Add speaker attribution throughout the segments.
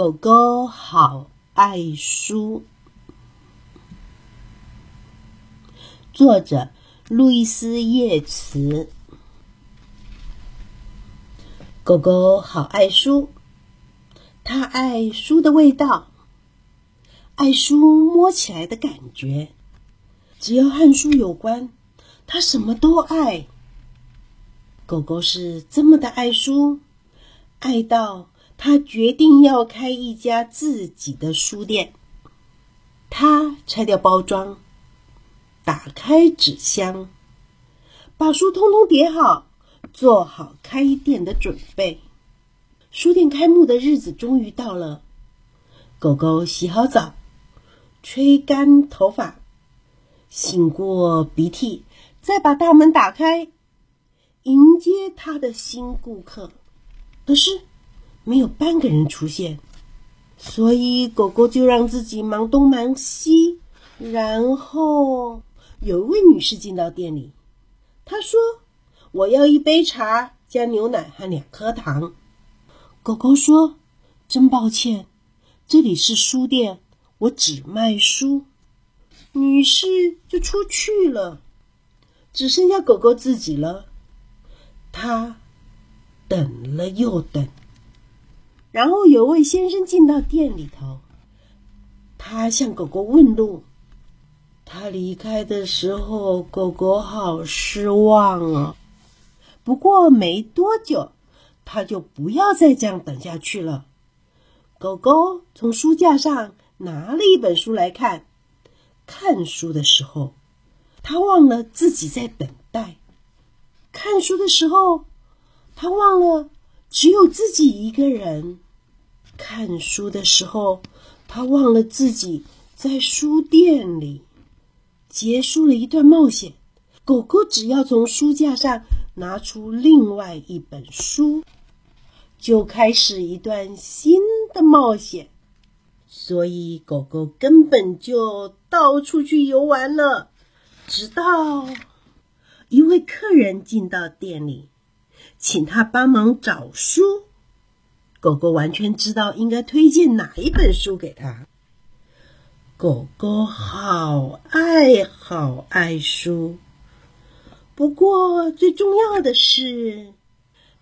Speaker 1: 狗狗好爱书，作者路易斯·叶茨。狗狗好爱书，它爱书的味道，爱书摸起来的感觉。只要和书有关，它什么都爱。狗狗是这么的爱书，爱到。他决定要开一家自己的书店。他拆掉包装，打开纸箱，把书通通叠好，做好开店的准备。书店开幕的日子终于到了。狗狗洗好澡，吹干头发，擤过鼻涕，再把大门打开，迎接他的新顾客。可是。没有半个人出现，所以狗狗就让自己忙东忙西。然后有一位女士进到店里，她说：“我要一杯茶，加牛奶和两颗糖。”狗狗说：“真抱歉，这里是书店，我只卖书。”女士就出去了，只剩下狗狗自己了。他等了又等。然后有位先生进到店里头，他向狗狗问路。他离开的时候，狗狗好失望啊。不过没多久，他就不要再这样等下去了。狗狗从书架上拿了一本书来看。看书的时候，他忘了自己在等待；看书的时候，他忘了。只有自己一个人看书的时候，他忘了自己在书店里结束了一段冒险。狗狗只要从书架上拿出另外一本书，就开始一段新的冒险。所以狗狗根本就到处去游玩了，直到一位客人进到店里。请他帮忙找书，狗狗完全知道应该推荐哪一本书给他。狗狗好爱好爱书，不过最重要的是，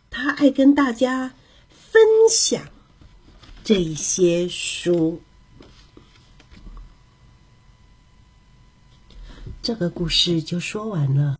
Speaker 1: 它爱跟大家分享这些书。这个故事就说完了。